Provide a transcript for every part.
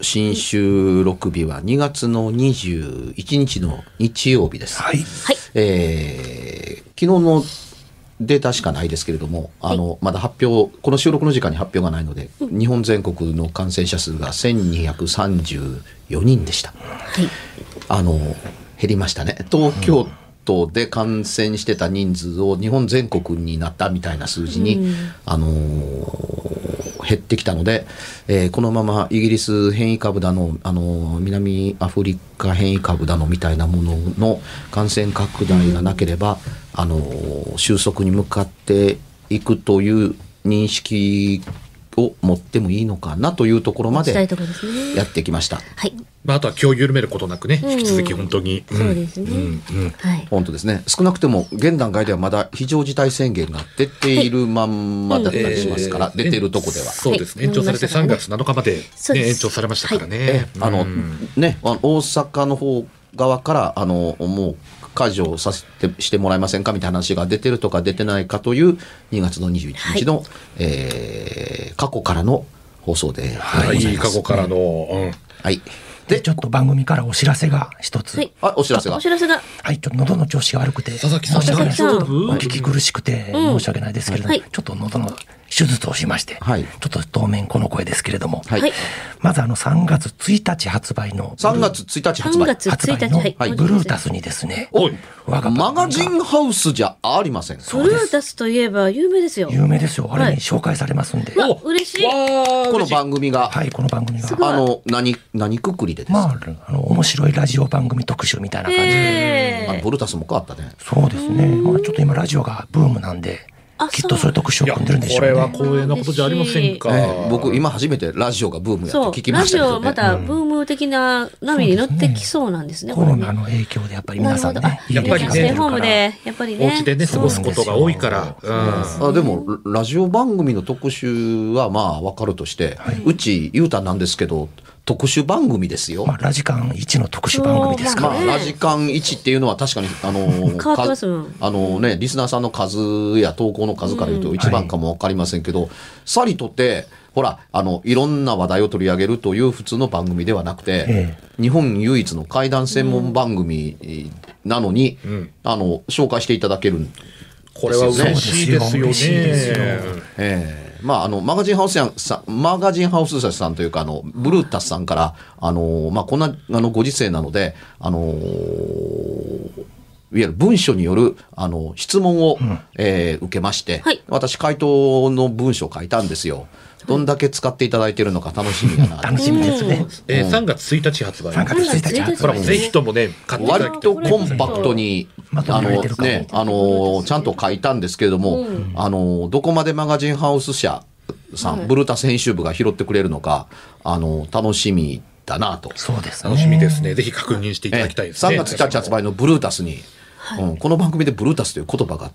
新収録日は2月の21日の日曜日です、はい。はい。えー昨日のデータしかないですけれども、あの、まだ発表、この収録の時間に発表がないので、日本全国の感染者数が1234人でした。はい。あの、減りましたね。東京都で感染してた人数を日本全国になったみたいな数字に、あのー減ってきたので、えーこのままイギリス変異株だの、あのー南アフリカ変異株だのみたいなものの感染拡大がなければ、あのー収束に向かっていくという認識を持ってもいいのかなというところまで。やってきました。はい。まあ、あとは気を緩めることなくね、引き続き本当に。んそうですねんうんはい。本当ですね。少なくても現段階ではまだ非常事態宣言が出ているまんまだったりしますから、えー出てるとこでは。そうですね。はい延長されて3月7日まで、ね、延長されましたからね。えあのうんね、大阪の方側からあのもう解除させてしてもらえませんかみたいな話が出てるとか出てないかという2月の21日の、えー過去からの放送ではございい、ます。過去からの、うん。はい。で、ちょっと番組からお知らせが一つ。はい。あ、お知らせがお。知らせが。はい、ちょっと喉の調子が悪くて。佐々木さん申し訳ない佐々木さんお聞き苦しくて申し訳ないですけれども、はいちょっと喉の手術をしまして、はいちょっと当面この声ですけれども、はいはい。まずあの3月1日発売の3月1日発3売。月1日、発売のはい。はいブルータスにですね、おい。我がマガジンハウスじゃありません。ブルータスといえば有名ですよ。有名ですよ。あれはいに紹介されますんで。わ嬉しい。この番組が、はい、この番組が。あの、何、何くくりでですか、まあ、あの、面白いラジオ番組特集みたいな感じで。ブルータスも変わったね。そうですね。まあ、ちょっと今ラジオがブームなんであ、きっとそういう特集を組んでるんでしょこれうね。は光栄なことじゃありませんか。ええ僕今初めてラジオがブームやと聞きラジましたけど、ね。オまたブーム的な波に乗ってきそうなんですね。コこれねロナの影響でやっぱり皆さんねやっぱりねステイホームで、やっぱりね。お家でね、過ごすことが多いから。うん。あでもラジオ番組の特集はまあ分かるとして、うちゆうたんなんですけど特殊番組ですよ。まあ、ラジカン1の特殊番組ですから。まあ、ラジカン1っていうのは確かに、あのー 変わってますもん。かあのね、リスナーさんの数や投稿の数から言うと一番かもわかりませんけど、さりとって、ほら、あの、いろんな話題を取り上げるという普通の番組ではなくて、え日本唯一の怪談専門番組なのに、ん。あの、紹介していただけるんこれは嬉しいですよね。嬉しいですよ。ええまあ、あの、マガジンハウスやんさん、マガジンハウスさんというか、あの、ブルータスさんから、あの、まあ、こんな、あの、ご時世なので、あの、いわゆる文書による、あの、質問を、えー受けまして、はい私、回答の文章を書いたんですよ。どんだけ使っていただいているのか楽しみだな。楽しみですね。えー、3月1日発売。3月1日発これはもうぜひともね、買っていただ割きたいとコンパクトに、あのね、あの、ちゃんと書いたんですけれども、あの、どこまでマガジンハウス社さん、ブルータス編集部が拾ってくれるのか、あの、楽しみだなと。そうですね。楽しみですね。ぜひ確認していただきたいですね。3月1日発売のブルータスに、うん、この番組でブルータスという言葉が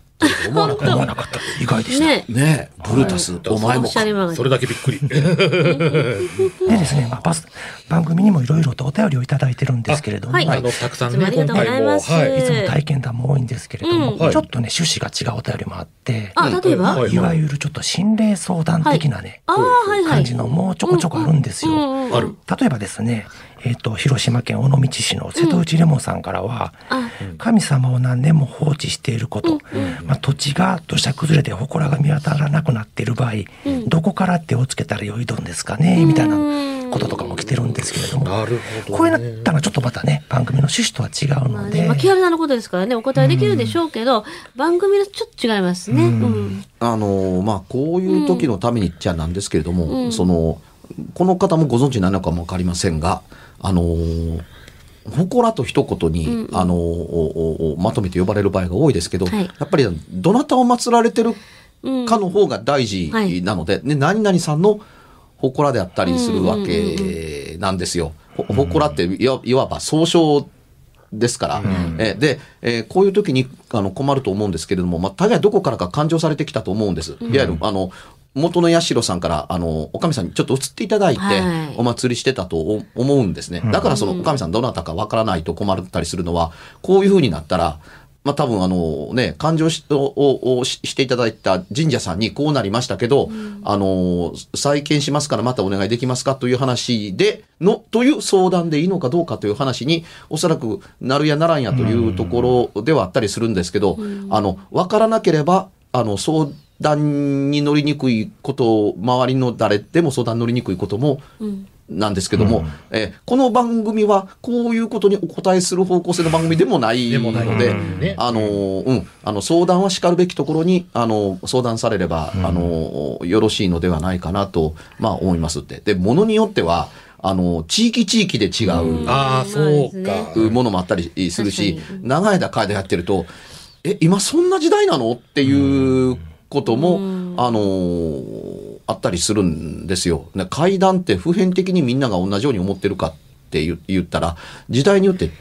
思わなかった。思わなかった。意外でした。ね。ね。えブルータス、お前も。おっしゃりまがそれだけびっくり。でですね、まあ、バス番組にもいろいろとお便りをいただいてるんですけれども、はい。あの、たくさんね、今回も、はい。いつも体験談も多いんですけれども、うん。はい。ちょっとね趣旨が違うお便りもあって、あ、例えば、はい。いわゆるちょっと心霊相談的なね、はい。はい。感じのもうちょこちょこあるんですよ。うんうんうんある。例えばですね、えっ、と、広島県尾道市の瀬戸内レモンさんからは、あ、神様を何年も放置していること、まあ、土地が土砂崩れで祠が見当たらなくなっている場合、どこから手をつけたらよいどんですかね、みたいなこととかも来てるんですけれども、なるほど、ね。こういうなったらちょっとまたね、番組の趣旨とは違うまあね、ので、まあ、木原さんのことですからね、お答えできるでしょうけど、番組のちょっと違いますね。うん。あのまあこういう時のためにっちゃなんですけれども、そのこの方もご存知なのかもわかりませんがあの祠と一言に、あのおおまとめて呼ばれる場合が多いですけど、はい。やっぱりどなたを祀られてるうん。かの方が大事はいなので、ね、何々さんの祠であったりするわけなんですよ。ほ祠っていわいわば総称ですから、えで、えーこういう時にあの困ると思うんですけれども、まあ、大概どこからか勘定されてきたと思うんです。いわゆるあの元の社さんからあのおかみさんにちょっと移っていただいて、はい。お祭りしてたとお思うんですね。だからそのおかみさんどなたかわからないと困ったりするのはこういう風になったらまあ多分あのね、勘定しをををししていただいた神社さんにこうなりましたけど、あの、再建しますからまたお願いできますかという話で、の、という相談でいいのかどうかという話に、おそらくなるやならんやというところではあったりするんですけど、あの、わからなければ、あの、相談に乗りにくいことを、周りの誰でも相談に乗りにくいことも、なんですけども、えーこの番組はこういうことにお答えする方向性の番組でもないでもない。ので、うん。ねあのーうん、あの相談はしかるべきところにあの相談されれば、あのよろしいのではないかなと、まあ、思いますって。で、ものによっては、あの地域地域で違う。ああ、そうか。ものもあったりするし長い間会でやってると、え、今そんな時代なの？っていうことも、あのーあったりするんですよ。ね階段って普遍的にみんなが同じように思ってるかって言言ったら、時代によってや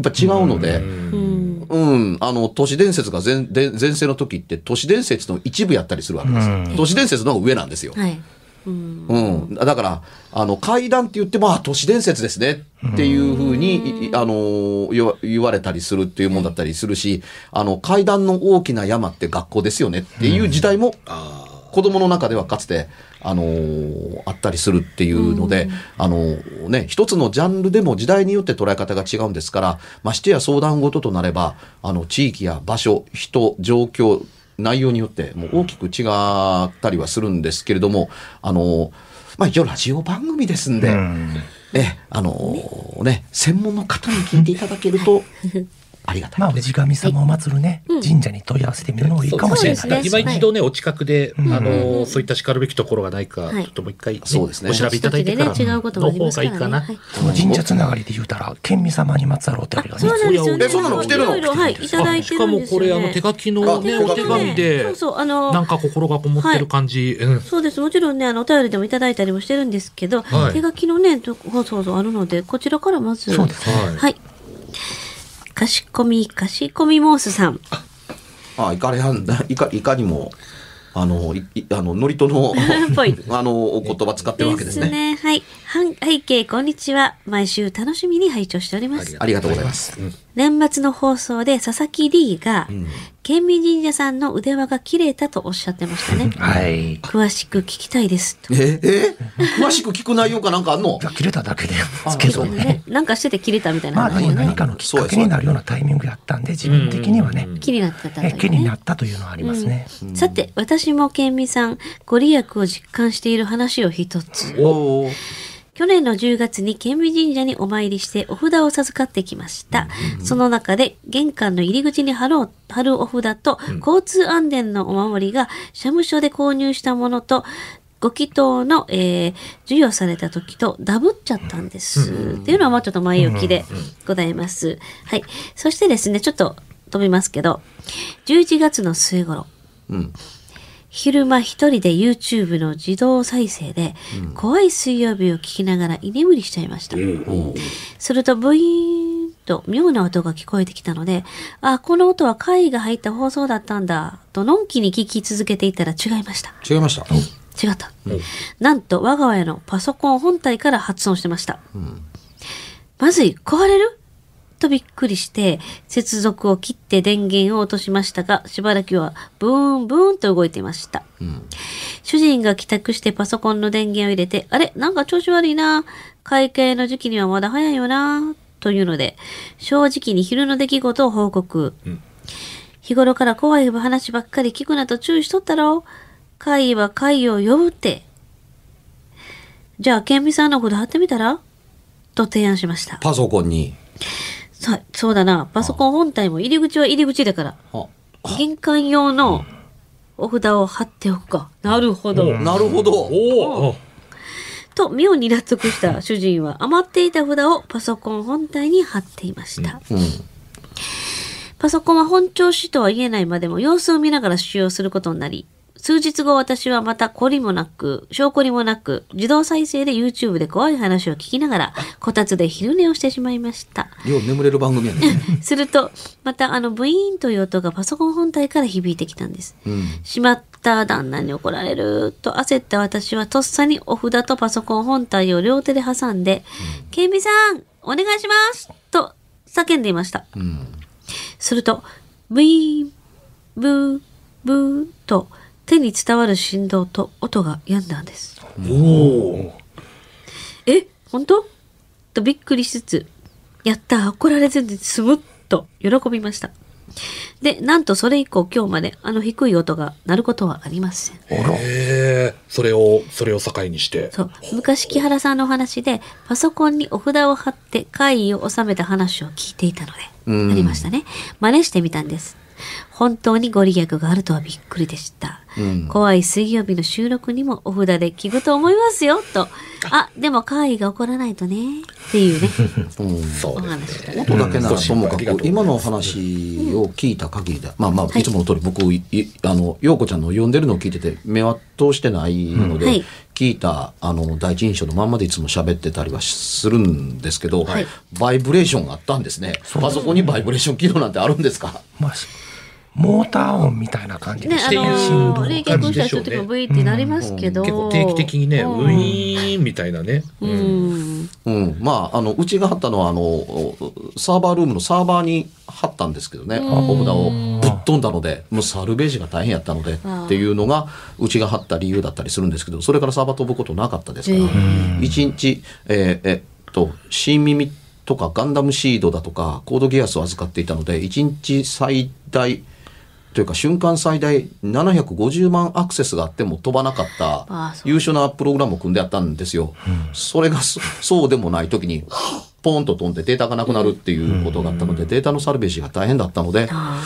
っぱ違うので、うん。うん、あの、都市伝説が前で前世の時って都市伝説の一部やったりするわけです。うん都市伝説の方が上なんですよ。はい。うん。うん、だから、あの、怪談って言っても、あ、都市伝説ですね。っていうふうに、いあの、言われたりするっていうもんだったりするし、あの、怪談の大きな山って学校ですよね。っていう時代も、子供の中ではかつて、あのーあったりするっていうので、あのーね、一つのジャンルでも時代によって捉え方が違うんですから、ましてや相談事となれば、あの、地域や場所、人、状況、内容によってもう大きく違ったりはするんですけれども、あのーまあ一応ラジオ番組ですんで、うん。え、あのーね、専門の方に聞いていただけると、ありがたい。まあ、氏神様を祀るね、神社に問い合わせてみるのもいいかもしれないそうですね今一度ね、お近くで、んあの、そういった叱るべきところがないか、はいちょっともう一回、ねそうですねお調べいただいてから、ね違うこともありの方ますからね。がいいかな。はいその神社つながりで言うたら、県民様にまつわるお便りがねそう。なんですよね。はい、いただいてるんですよ、ね。しかもこれ、あの、手書きのね、あお手紙でそう、そう、あの、なんか心がこもってる感じ。うん。そうです。もちろんね、あの、お便りでもいただいたりもしてるんですけど、はい手書きのね、とそうそうそうあるので、こちらからまず。そうですはいはい。かしこみ、かしこみモースさん。あ、いかれはん、いか、いかにも、あの、い、いあの、ノリとの あの、お言葉使ってるわけですね。はい。はん、背景、こんにちは。毎週楽しみに拝聴しております。ありがとうございます。年末の放送で佐々木 D が、県民神社さんの腕輪が切れたとおっしゃってましたね。はい。詳しく聞きたいです。え、え、詳しく聞く内容かなんかあんの切れただけですけどね。ね、なんかしてて切れたみたいなまあでも話よね。何かのきっかけになるようなタイミングやったんで、自分的にはね、気になった気になったというのはありますね。さて、私も県民さん、ご利益を実感している話を一つ。おー去年の10月に県民神社にお参りしてお札を授かってきました。その中で玄関の入り口に貼ろう、貼るお札と、交通安全のお守りが社務所で購入したものと、ご祈祷の、えー授与された時とダブっちゃったんです。っていうのはまあちょっと前置きでございます。はい。そしてですね、ちょっと飛びますけど、11月の末頃、うん。昼間一人で YouTube の自動再生で、怖い水曜日を聞きながら居眠りしちゃいました。するとブイーンと妙な音が聞こえてきたので、あ、この音は会が入った放送だったんだ、とのんきに聞き続けていたら違いました。違いました。違った。なんと我が家のパソコン本体から発音してました。まずい、壊れる？とびっくりして、接続を切って電源を落としましたが、しばらくはブーンブーンと動いていました。主人が帰宅してパソコンの電源を入れて、あれ？なんか調子悪いな。会計の時期にはまだ早いよな。というので、正直に昼の出来事を報告。日頃から怖い話ばっかり聞くなと注意しとったろ。会は会を呼ぶって。じゃあ、ケンミさんのこと貼ってみたら？と提案しました。パソコンに。そう、そうだな。パソコン本体も入り口は入り口だから。あ玄関用のお札を貼っておくか。なるほど。なるほど。おおと、妙に納得した 主人は余っていた札をパソコン本体に貼っていました。うん。パソコンは本調子とは言えないまでも様子を見ながら使用することになり、数日後私はまた懲りもなく、証拠りもなく、自動再生で YouTube で怖い話を聞きながら、こたつで昼寝をしてしまいました。よう眠れる番組やね。すると、またあのブイーンという音がパソコン本体から響いてきたんです。うん。しまった旦那に怒られると焦った私はとっさにお札とパソコン本体を両手で挟んで、ケンビさん、お願いしますと叫んでいました。うん。すると、ブイーン、ブー、ブーと手に伝わる振動と音が止んだんです。おおえ、本当？とびっくりしつつ、やった、怒られずに済むと喜びました。で、なんとそれ以降今日まであの低い音が鳴ることはありません。へえそれをそれを境にしてそう。昔木原さんのお話で、パソコンにお札を貼って会議を収めた話を聞いていたので、うんありましたね。真似してみたんです。本当にご利益があるとはびっくりでした。うん。怖い水曜日の収録にもお札で聞くと思いますよ、と。あ、でも会議が起こらないとね、っていうね、うん。おそうです話だね。音だけならともかく今のお話を聞いた限りで、まあまあいつもの通り僕いあの陽子ちゃんの読んでるのを聞いてて目は通してないので、はい。聞いたあの第一印象のまんまでいつも喋ってたりはするんですけど、はいバイブレーションがあったんですねパソコンにバイブレーション機能なんてあるんですかまあ、モーター音みたいな感じでての振動ー、冷却した人っても V ってなりますけど、結構定期的にね、うん。ウィーンみたいなね、ううん。ん。うん、まああのうちが貼ったのはあのサーバールームのサーバーに貼ったんですけどね。お札をぶっ飛んだのでもうサルベージが大変やったのでっていうのがうちが貼った理由だったりするんですけどそれからサーバー飛ぶことなかったですから。へ一日えーえっと新耳とかガンダムシードだとかコードギアスを預かっていたので一日最大というか瞬間最大750万アクセスがあっても飛ばなかった優秀なプログラムを組んであったんですよ。それがそそうでもない時にポーンと飛んでデータがなくなるっていうことがあったので、データのサルベージが大変だったので、あ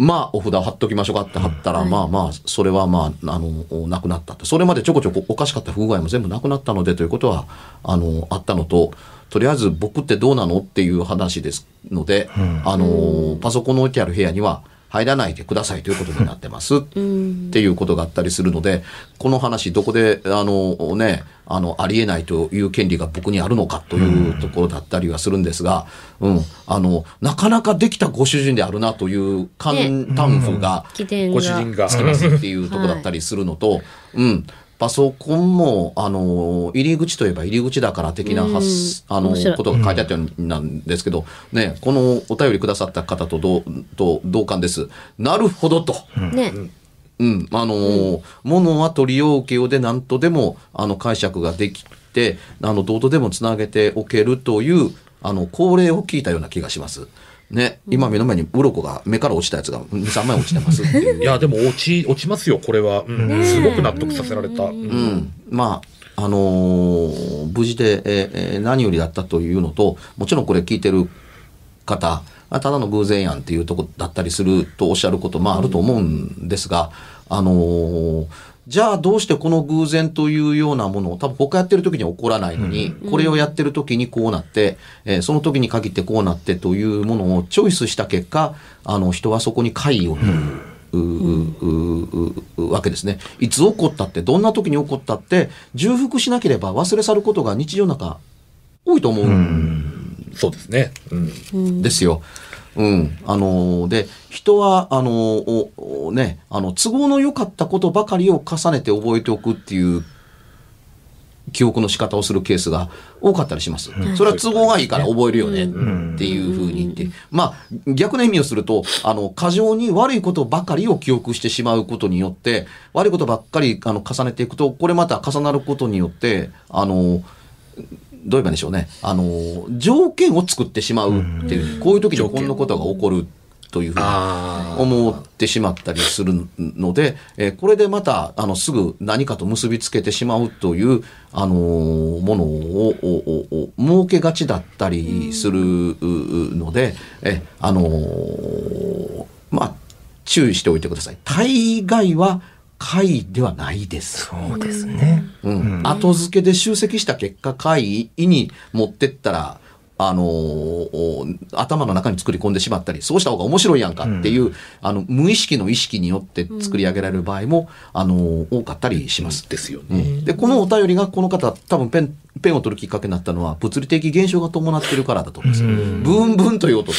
まあお札貼っときましょうかって貼ったら、まあまあそれはまああのなくなったって。それまでちょこちょこおかしかった不具合も全部なくなったのでということはあのあったのととりあえず僕ってどうなのっていう話ですので、あのパソコンの置いてある部屋には入らないでくださいということになってます。うん。っていうことがあったりするので、この話どこで、あのね、あの、ありえないという権利が僕にあるのかというところだったりはするんですが、うん、あの、なかなかできたご主人であるなという感嘆符が。ご主人がつきますっていうところだったりするのと、うん、パソコンも、あの、入り口といえば入り口だから的な発、あのことが書いてあったようなんですけど、ね、このお便りくださった方と同と同感です。なるほどと。ね。うん、あのー物は取りようけよで何とでもあの解釈ができてあのどうとでもつなげておけるというあの恒例を聞いたような気がします。ね、今目の前に鱗が目から落ちたやつが23枚落ちてますっていう。いやでも落ち落ちますよこれは、うん。すごく納得させられた、うん。うん、まああのー無事で、えーえー何よりだったというのともちろんこれ聞いてる方あただの偶然やんっていうとこだったりするとおっしゃることまああると思うんですが、あのーじゃあどうしてこの偶然というようなものを多分他やってる時には起こらないのに、これをやってる時にこうなって、えーその時に限ってこうなってというものをチョイスした結果あの人はそこに快をううううわけですね。いつ起こったって、どんな時に起こったって、重複しなければ忘れ去ることが日常の中、多いと思うんそうですね。うん。ですよ。うん、あので人はあのねあの都合の良かったことばかりを重ねて覚えておくっていう記憶の仕方をするケースが多かったりします。それは都合がいいから覚えるよねっていうふうに言って、まあ逆の意味をすると、あの過剰に悪いことばかりを記憶してしまうことによって、悪いことばっかりあの重ねていくと、これまた重なることによって、あのどう言えばいいんでしょうね。あの、条件を作ってしまうっていう、こういう時にこんなことが起こるというふうにあ思ってしまったりするので、えーこれでまた、あの、すぐ何かと結びつけてしまうという、あのーものを、おおお設けがちだったりするので、え、あのーまあ、注意しておいてください。大概は、会ではないです。そうですね。うん、後付けで集積した結果会議に持ってったら、あのー頭の中に作り込んでしまったり、そうした方が面白いやんかっていう、あの、無意識の意識によって作り上げられる場合も、あのー多かったりします。ですよね。うんで、このお便りがこの方、多分ペン、ペンを取るきっかけになったのは、物理的現象が伴っているからだと思います。ブンブンという音と、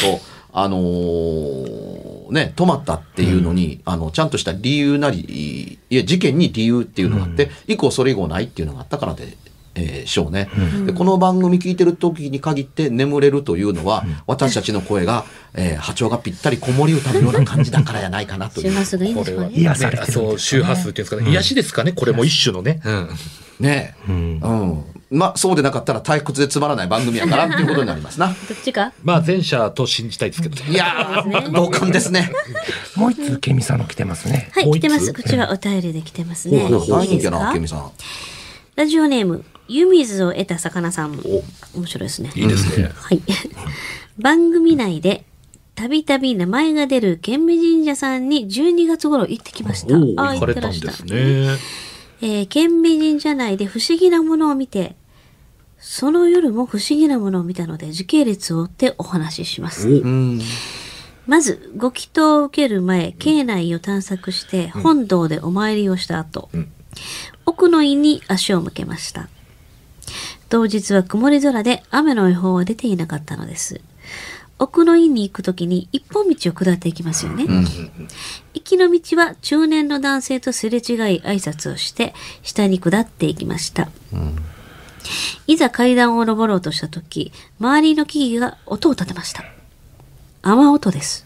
あのーね、止まったっていうのに、あの、ちゃんとした理由なり、いや、事件に理由っていうのがあって、以降それ以後ないっていうのがあったからで、えーしょうね、で。この番組聞いてる時に限って眠れるというのは、私たちの声が、えー波長がぴったり子守歌のような感じだからやないかなという。周波数がいいんですかね。癒されてるんですそう、周波数っていうんですかね。癒しですかね。これも一種のね。うん。ねえ。うん。まあ、そうでなかったら退屈でつまらない番組やからっていう ことになりますな。どっちか？まあ前者と信じたいですけどね。いやー、同感ですね。もう一通、ケミさんの来てますね。はい、来てます。こちらお便りで来てますね。大人気やな、ケミさん。ラジオネーム、湯水を得た魚さん。面白いですね。いいですね。はい。番組内で、たびたび名前が出る県美神社さんに12月頃行ってきました。おお、あ行かれたんです。ね。えー、県美神社内で不思議なものを見て、その夜も不思議なものを見たので、時系列を追ってお話しします。うん。まず、ご祈祷を受ける前、境内を探索して、本堂でお参りをした後、ん奥の院に足を向けました。当日は曇り空で雨の予報は出ていなかったのです。奥の院に行くときに一本道を下っていきますよね。行きの道は中年の男性とすれ違い挨拶をして、下に下っていきました。いざ階段を登ろうとしたとき、周りの木々が音を立てました。雨音です。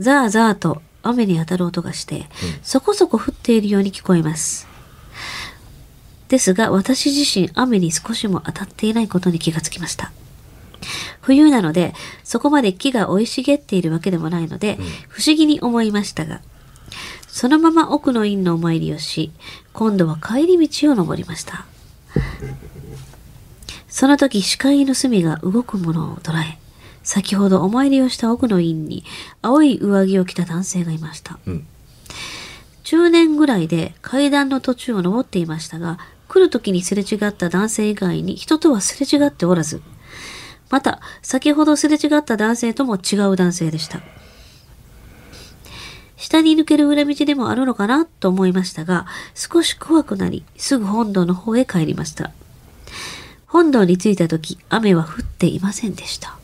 ザーザーと雨に当たる音がして、そこそこ降っているように聞こえます。ですが、私自身雨に少しも当たっていないことに気がつきました。冬なので、そこまで木が生い茂っているわけでもないので、不思議に思いましたが、そのまま奥の院のお参りをし、今度は帰り道を登りました。その時視界の隅が動くものを捉え、先ほどお参りをした奥の院に青い上着を着た男性がいました。うん中年ぐらいで階段の途中を登っていましたが、来る時にすれ違った男性以外に人とはすれ違っておらず、また先ほどすれ違った男性とも違う男性でした。下に抜ける裏道でもあるのかなと思いましたが、少し怖くなり、すぐ本堂の方へ帰りました。本堂に着いた時、雨は降っていませんでした。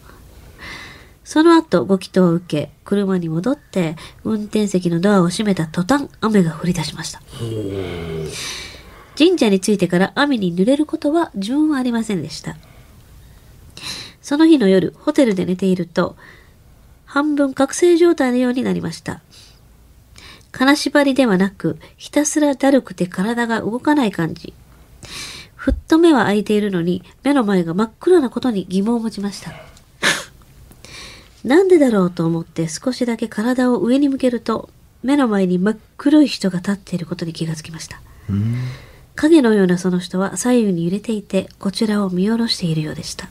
その後、ご祈祷を受け、車に戻って、運転席のドアを閉めた途端、雨が降り出しました。神社に着いてから雨に濡れることは自分はありませんでした。その日の夜、ホテルで寝ていると、半分覚醒状態のようになりました。金縛りではなく、ひたすらだるくて体が動かない感じ。ふっと目は開いているのに、目の前が真っ暗なことに疑問を持ちました。なんでだろうと思って少しだけ体を上に向けると、目の前に真っ黒い人が立っていることに気がつきました。影のようなその人は左右に揺れていて、こちらを見下ろしているようでした。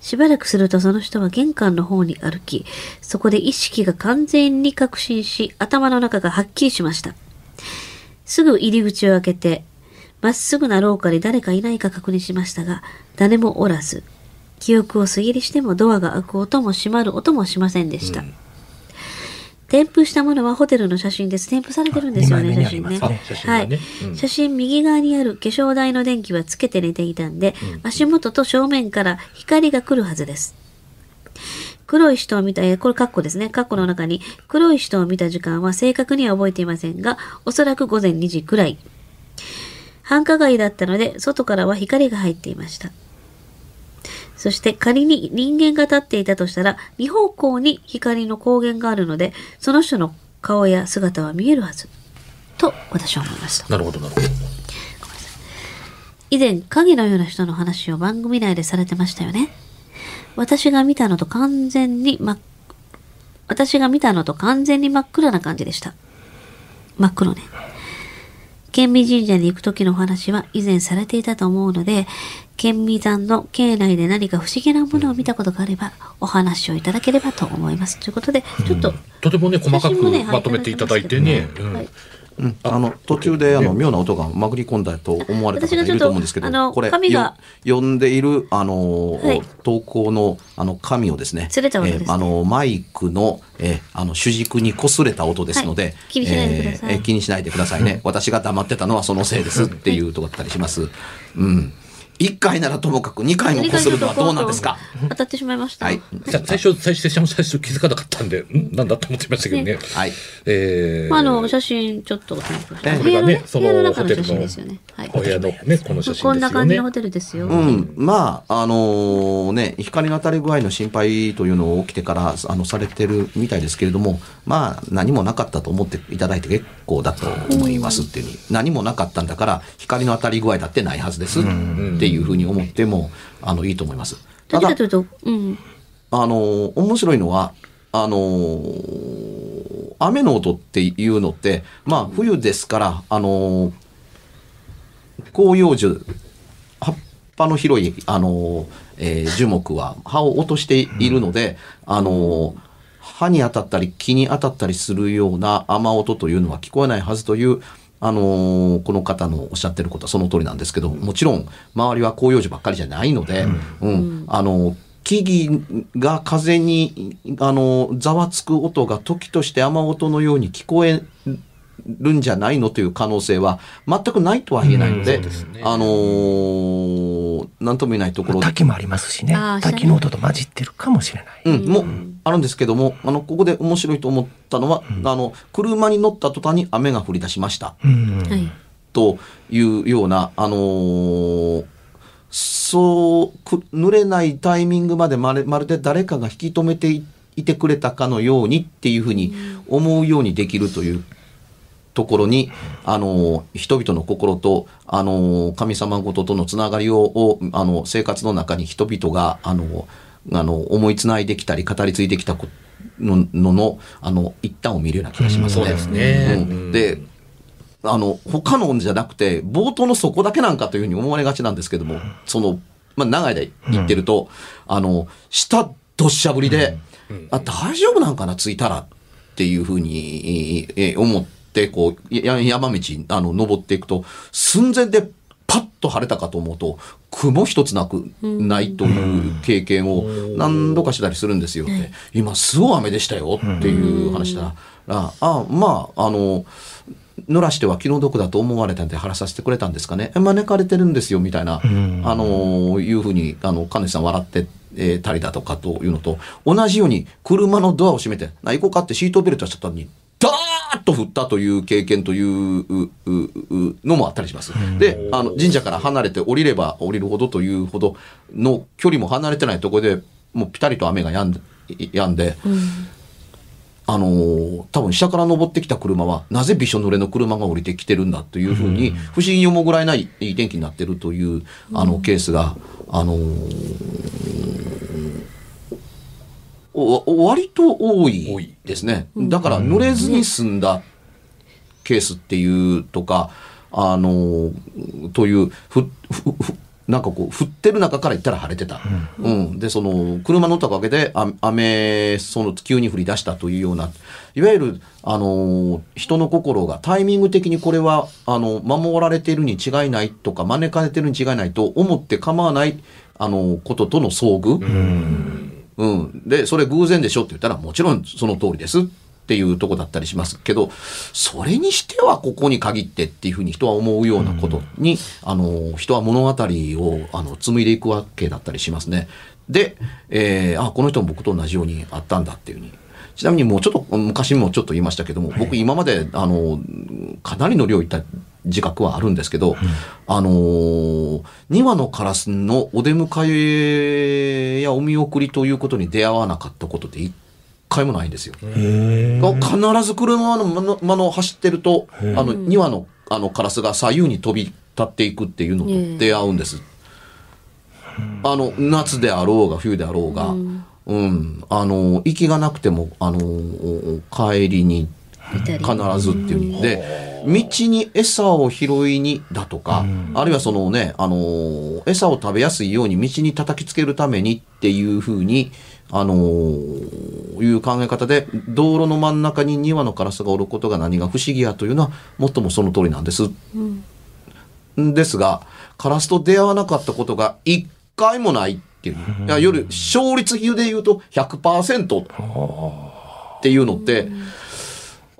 しばらくするとその人は玄関の方に歩き、そこで意識が完全に確信し、頭の中がはっきりしました。すぐ入り口を開けて、まっすぐな廊下に誰かいないか確認しましたが、誰もおらず、記憶を過ぎりしてもドアが開く音も閉まる音もしませんでした。添付したものはホテルの写真です。添付されてるんですよね、写真ね。はい写真右側にある化粧台の電気はつけて寝ていたんで、足元と正面から光が来るはずです。黒い人を見た、えーこれカッコですね。カッコの中に黒い人を見た時間は正確には覚えていませんが、おそらく午前2時くらい。繁華街だったので、外からは光が入っていました。そして仮に人間が立っていたとしたら、二方向に光の光源があるので、その人の顔や姿は見えるはず。と私は思いました。なるほどなるほど。以前、影のような人の話を番組内でされてましたよね。私が見たのと完全に真っ、私が見たのと完全に真っ暗な感じでした。真っ黒ね。県民神社に行く時のお話は以前されていたと思うので、県民山の境内で何か不思議なものを見たことがあれば、お話をいただければと思います。ということで、ちょっと、とてもね細かくまとめていただいてね。うんはいうん、あの途中であの妙な音がまぐり込んだと思われた方いると思うんですけどこれ紙がよ読んでいるあの、はい。投稿のあの紙をですねえーあのマイクの,、えーあの主軸に擦れた音ですので、はい。気にしないでください。気にしないでくださいね。私が黙ってたのはそのせいですっていうとこだったりします。うん1回ならともかく2回もこするのはどうなんですか？当たってしまいました。はい。さ最初最初最初最初気づかなかったんで、んなんだと思ってましたけどね。はい。えーまあ、あの、写真ちょっと添付したえ部屋のね、そ部れがねその屋の中の写真ですよね。はい。お部屋のねこの写真ですよね。こんな感じのホテルですよ。うん、まあ、あのーね、光の当たり具合の心配というのを起きてから、あの、されてるみたいですけれども、まあ、何もなかったと思っていただいて結構だと思いますっていうふうに、何もなかったんだから、光の当たり具合だってないはずですっていうふうに思っても、あの、いいと思います。ただうん。あのー面白いのは、あのー雨の音っていうのって、まあ、冬ですから、あのー広葉樹、葉っぱの広い、あのーえー樹木は葉を落としているので、あのー葉に当たったり木に当たったりするような雨音というのは聞こえないはずという、あのーこの方のおっしゃってることはその通りなんですけどもちろん周りは広葉樹ばっかりじゃないので、うん。あの木々が風にあのざわつく音が時として雨音のように聞こえるんじゃないのという可能性は全くないとは言えないので、うん。そうですね。あのーなんとも言えないところで。滝もありますしね滝の音と混じってるかもしれない、うん、もあるんですけども、あの、ここで面白いと思ったのは、あの、車に乗った途端に雨が降り出しました。うんはい。というような、あのーそう、く濡れないタイミングまでまるまるで誰かが引き止めていいてくれたかのようにっていうふうに思うようにできるというところに、あの、人々の心と、あの、神様ごととのつながりを、をあの、生活の中に人々が、あの、あの、思いつないできたり、語り継いできたこののの、あの、一端を見るような気がしますね。うんそうですね。うん。うん。で、あの、他のじゃなくて、冒頭のそこだけなんかというふうに思われがちなんですけども、その、まあ、長い間言ってると、あの、下どっしゃぶりで、あ、大丈夫なんかな、着いたらっていうふうに、えー思って、こう、や山道、あの、登っていくと、寸前でと晴れたかと思うと、雲一つなくないという経験を何度かしたりするんですよ。で今、すごい雨でしたよっていう話したら、あ、あまあ、あの、濡らしては気の毒だと思われたんで晴らさせてくれたんですかね。え招かれてるんですよ、みたいな、んあの、いうふうに、あの、金内さん笑って、えーたりだとかというのと、同じように車のドアを閉めて、な、行こうかってシートベルトしちゃっに、ダーッと降ったという経験といううううのもあったりします。で、あの、神社から離れて降りれば降りるほどというほどの距離も離れてないところでもうピタリと雨が止んで、止んで、あのー多分下から登ってきた車はなぜびしょ濡れの車が降りてきてるんだというふうに不思議に思うぐらいないいい天気になってるというあのケースが、あのー割と多多い。いですね。だから濡れずに済んだケースっていうとか、あのーというふふふなんかこう降ってる中から言ったら晴れてた、うん。でその車乗ったおかげであ雨その急に降り出したというような。いわゆる、あのー人の心がタイミング的にこれはあの守られているに違いないとか招かれているに違いないと思って構わない、あのこととの遭遇、うん、で、それ偶然でしょって言ったら、もちろんその通りですっっていうとこだったりしますけど、それにしてはここに限ってっていうふうに人は思うようなことに、あの、人は物語を、あの、紡いでいくわけだったりしますね。で、えー、あ、この人も僕と同じようにあったんだっていうふうに。ちなみにもうちょっと、昔もちょっと言いましたけども、僕今まで、あの、かなりの量いった自覚はあるんですけど、あのー、2羽のカラスのお出迎えやお見送りということに出会わなかったことって一回もないんですよ。必ず車の間の間の走ってると、あの、2羽のあのカラスが左右に飛び立っていくっていうのと出会うんです。あの、夏であろうが冬であろうが、うん、あの、息がなくても、あの、帰りに必ずっていう。で、道に餌を拾いにだとか、あるいはそのね、あの、餌を食べやすいように道に叩きつけるためにっていうふうに、あのいう考え方で、道路の真ん中に2羽のカラスがおることが何が不思議やというのは、もっともその通りなんです。ですが、カラスと出会わなかったことが一回もないっていう。いや、夜、勝率比で言うと100%っていうのって、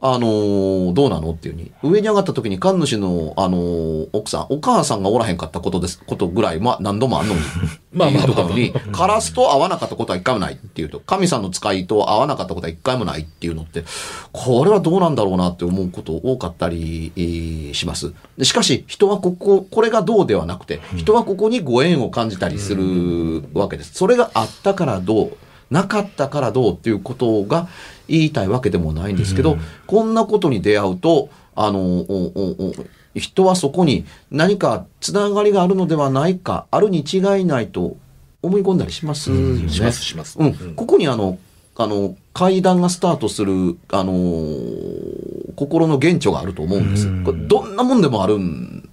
あのーどうなのっていうに。上に上がった時に神主の、あのー奥さん、お母さんがおらへんかったことです、ことぐらい、まあ何度もあんのに。まあまあまあっていう時に、カラスと会わなかったことは一回もないっていうと、神さんの使いと会わなかったことは一回もないっていうのって、これはどうなんだろうなって思うこと多かったりえーします。でしかし、人はここ、これがどうではなくて、人はここにご縁を感じたりするわけです。それがあったからどう、なかったからどうっていうことが言いたいわけでもないんですけど、こんなことに出会うと、あの、おおお人はそこに何かつながりがあるのではないか、あるに違いないと思い込んだりしますよね。しますします。うん、ここにあの、あの、階段がスタートする、あのー心の原著があると思うんです。これどんなもんでもあるん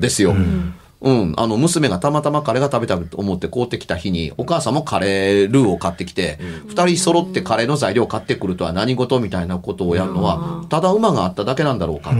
ですよ。うん、あの、娘がたまたまカレーが食べたいと思って買うてきた日に、お母さんもカレールーを買ってきて、二、人揃ってカレーの材料を買ってくるとは何事みたいなことをやるのは、ただ馬があっただけなんだろうか。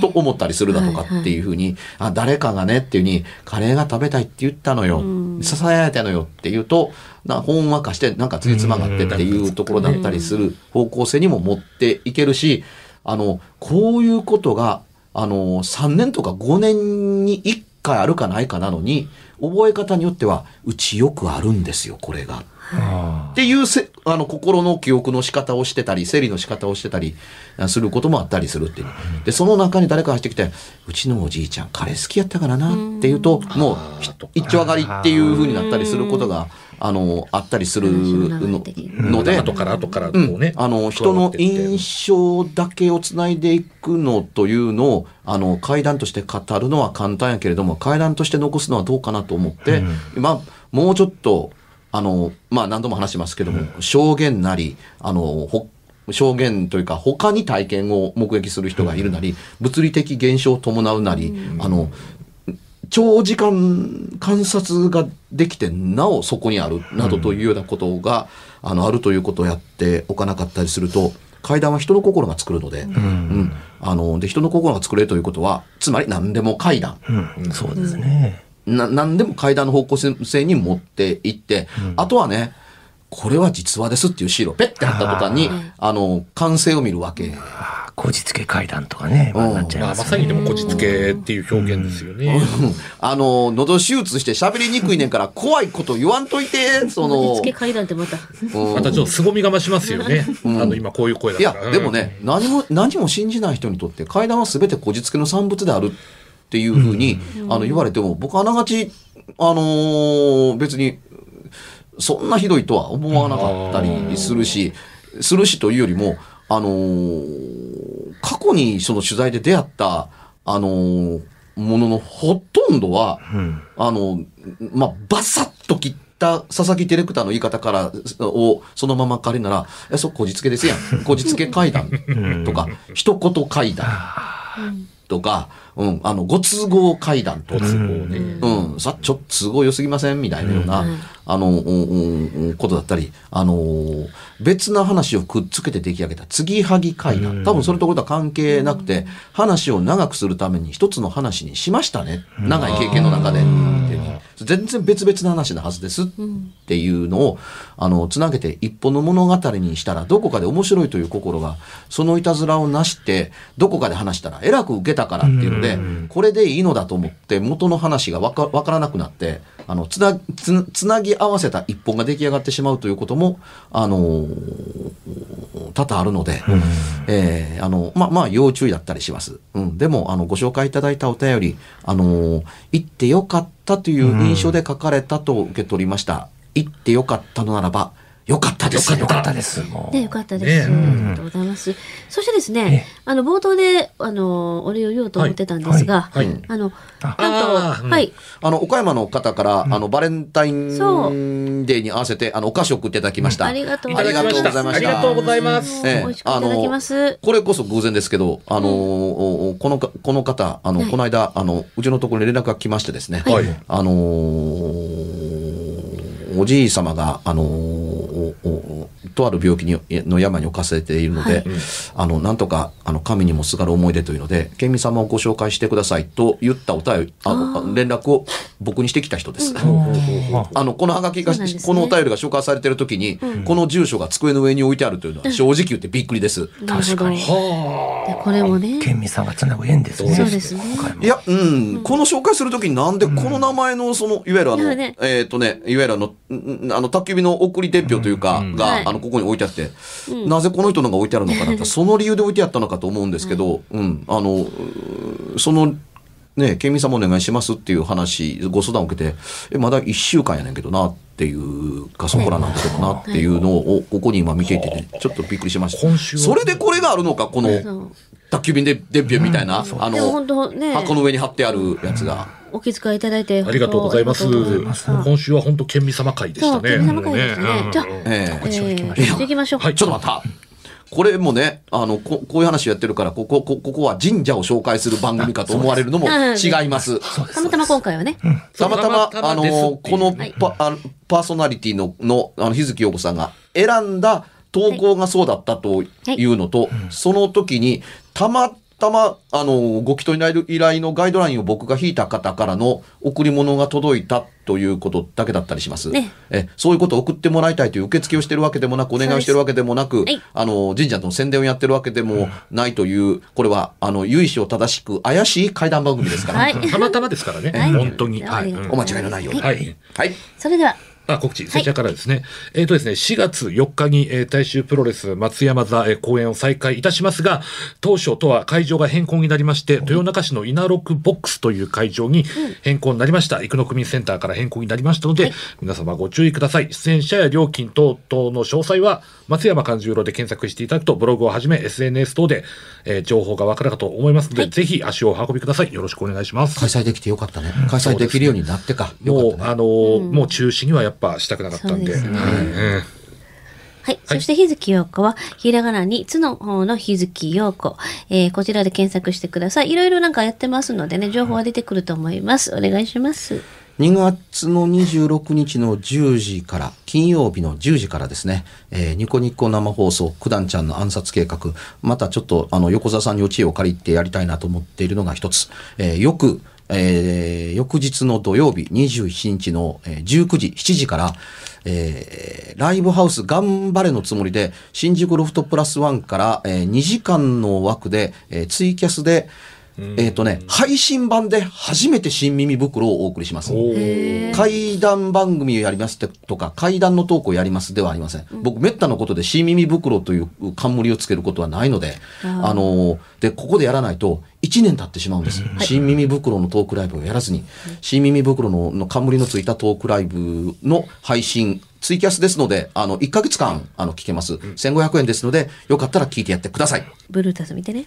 と思ったりするだとかっていうふうに、あ、誰かがねっていうふうに、カレーが食べたいって言ったのよ。ささやいたのよって言うと、な、ほんわかして、なんかつじつまがってっていうところだったりする方向性にも持っていけるし、あの、こういうことが、あの、3年とか5年に1回あるかないかなのに、覚え方によっては、うちよくあるんですよ、これが。っていうせあの心の記憶の仕方をしてたり整理の仕方をしてたりあすることもあったりするっていう。でその中に誰かが入ってきて「うちのおじいちゃんカレー好きやったからな」っていうともうひ一丁上がりっていうふうになったりすることがあのあったりするのので。後から後からこうんうね。あの人の印象だけをつないでいくのというのをあの階段として語るのは簡単やけれども階段として残すのはどうかなと思って、まあもうちょっとあのまあ何度も話しますけども、証言なりあのほ証言というか他に体験を目撃する人がいるなり、物理的現象を伴うなり、あの長時間観察ができてなおそこにあるなどというようなことが、あのあるということをやっておかなかったりすると階段は人の心が作るので,、うん。あので人の心が作れるということはつまり何でも階段、うん、そうですね。な何でも階段の方向性に持っていって、あとはねこれは実話ですっていうシールをペッて貼った途端にあの完成を見るわけ。こじつけ階段とかね、まあなっちゃいますよまさにでね。もこじつけっていう表現ですよね。あの喉手術して喋りにくいねんから怖いこと言わんといてその付け階段ってまた。うんまたちょっと凄みが増しますよね。あの、今こういう声いやだから。でもね、何も何も信じない人にとって階段は全てこじつけの産物であるっていうふうに、あの言われても僕はあながちあのー別にそんなひどいとは思わなかったりするし、するしというよりもあのー過去にその取材で出会ったあのーもののほとんどは、あの、まあ、バサッと切った佐々木ディレクターの言い方から、をそのまま借りなら、え、そ、こじつけですやん。こじつけ階段とか、一言階段とか、うん、あの、ご都合階段と。うん、さ、ちょっと都合良すぎませんみたいなような、あの、うんことだったり、あのー別な話をくっつけて出来上げた継ぎはぎ階段。多分それとこれとは関係なくて、話を長くするために一つの話にしましたね。長い経験の中で。全然別々の話なはずですっていうのを、あの、つなげて一本の物語にしたら、どこかで面白いという心が、そのいたずらをなして、どこかで話したら、えらく受けたからっていうので、これでいいのだと思って、元の話がわかわからなくなって、あの、つな、つつなぎ合わせた一本が出来上がってしまうということも、あの多々あるので、えーあの、まあ、まあ、要注意だったりします。うん。でも、あの、ご紹介いただいたお便り、あの、行ってよかったという印象で書かれたと受け取りました。行ってよかったのならば、よかったです。よ。かったです。もう。ね、よかったです。ね。ありがとうございます。そしてですね、あの、冒頭で、あの、お礼を言おうと思ってたんですが、あの、あなんと、はい、あの、岡山の方から、あの、バレンタインデーに合わせて、あの、お菓子を送っていただきました。ありがとうございました。ありがとうございます。ええ。美味しくいただきます。これこそ偶然ですけど、あのーこのか、この方、あの、はい。この間、あの、うちのところに連絡が来ましてですね、はい。あのーおじい様が、あのーおおとある病気にの病に侵されているので、はい。あの、なんとか、あの、神にもすがる思い出というので、県民様をご紹介してくださいと言ったお便り、あの連絡を僕にしてきた人です。あの、このハガキが、ね。このお便りが紹介されている時に、この住所が机の上に置いてあるというのは、正直言ってびっくりです。なるほど。ではこれもね、県民さんがつなぐ縁ですね。そうですね。いや、うん、この紹介するときになんでこの名前の、その、いわゆるあの、ね。えっ、とね、いわゆるあの、んあの、宅急便の送り伝票というか、が、はい。あの、ここに置いてあって、なぜこの人のが置いてあるのかなと、その理由で置いてあったのかと思うんですけど、うん、あの、うーその、ね、県民様お願いしますっていう話、ご相談を受けて、え、まだ1週間やねんけどなっていうか、そこらなんだけどなっていうのを、ここに今見ていて、ちょっとびっくりしました。それでこれがあるのか、この、宅急便で伝票みたいな、あでもの箱の上に貼ってあるやつが。お気遣いいただいて、ありがとうございます。今週は本当県民様会でしたね。県民様会でしたね。うん。じゃあええ。えー行きましょう。はいちょっと待った。これもね、あの、ここういう話をやってるから、ここ、こここは神社を紹介する番組かと思われるのも違います。たまたま今回はね、たまたま、あの、このパあのパーソナリティの、の、あの、日月陽子さんが選んだ投稿がそうだったというのと、その時に、たまたま、あの、ご祈祷依頼のガイドラインを僕が引いた方からの贈り物が届いたということだけだったりします。ねえそういうことを送ってもらいたいという受付をしてるわけでもなく、お願いしてるわけでもなく、あの、神社の宣伝をやってるわけでもないという、これは、あの、由緒正しく怪しい怪談番組ですから、はい。たまたまですからね。はい本当に。ははいお間違いのないように。はい。はい。それでは、あ、告知、そちらからですね。えっ、とですね、4月4日に、えー大衆プロレス松山座、えー公演を再開いたしますが、当初とは会場が変更になりまして、豊中市の稲六ボックスという会場に変更になりました。生野区民センターから変更になりましたので、皆様ご注意ください。出演者や料金等々の詳細は、松山勘十郎で検索していただくと、ブログをはじめ SNS 等で、えー情報がわかるかと思いますので、ぜひ足をお運びください。よろしくお願いします。開催できてよかったね。開催できるようになってか。よもう、かったね。あのーもう中止にはやっぱしたくなかったんで。はいうんはい。そして、日月陽子は、ひらがなに、つの方の日月陽子。えーこちらで検索してください。いろいろなんかやってますのでね、情報は出てくると思います。お願いします。2月の26日の10時から、金曜日の10時からですね、えーニコニコ生放送、九段ちゃんの暗殺計画、またちょっと、あの、横澤さんにお知恵を借りてやりたいなと思っているのが一つ、えーよく、えー翌日の土曜日27日の19時、7時から、えーライブハウス頑張れのつもりで、新宿ロフトプラスワンから、え2時間の枠で、えーツイキャスで、えっ、とね、配信版で初めて新耳袋をお送りします。怪談番組をやりますってとか、怪談のトークをやりますではありません。僕、めったなことで新耳袋という冠をつけることはないので、あのーで、ここでやらないと、1年経ってしまうんです。新耳袋のトークライブをやらずに、新耳袋のの冠のついたトークライブの配信、ツイキャスですので、あの、1ヶ月間、あの、聞けます。1500円ですので、よかったら聞いてやってください。ブルータス見てね。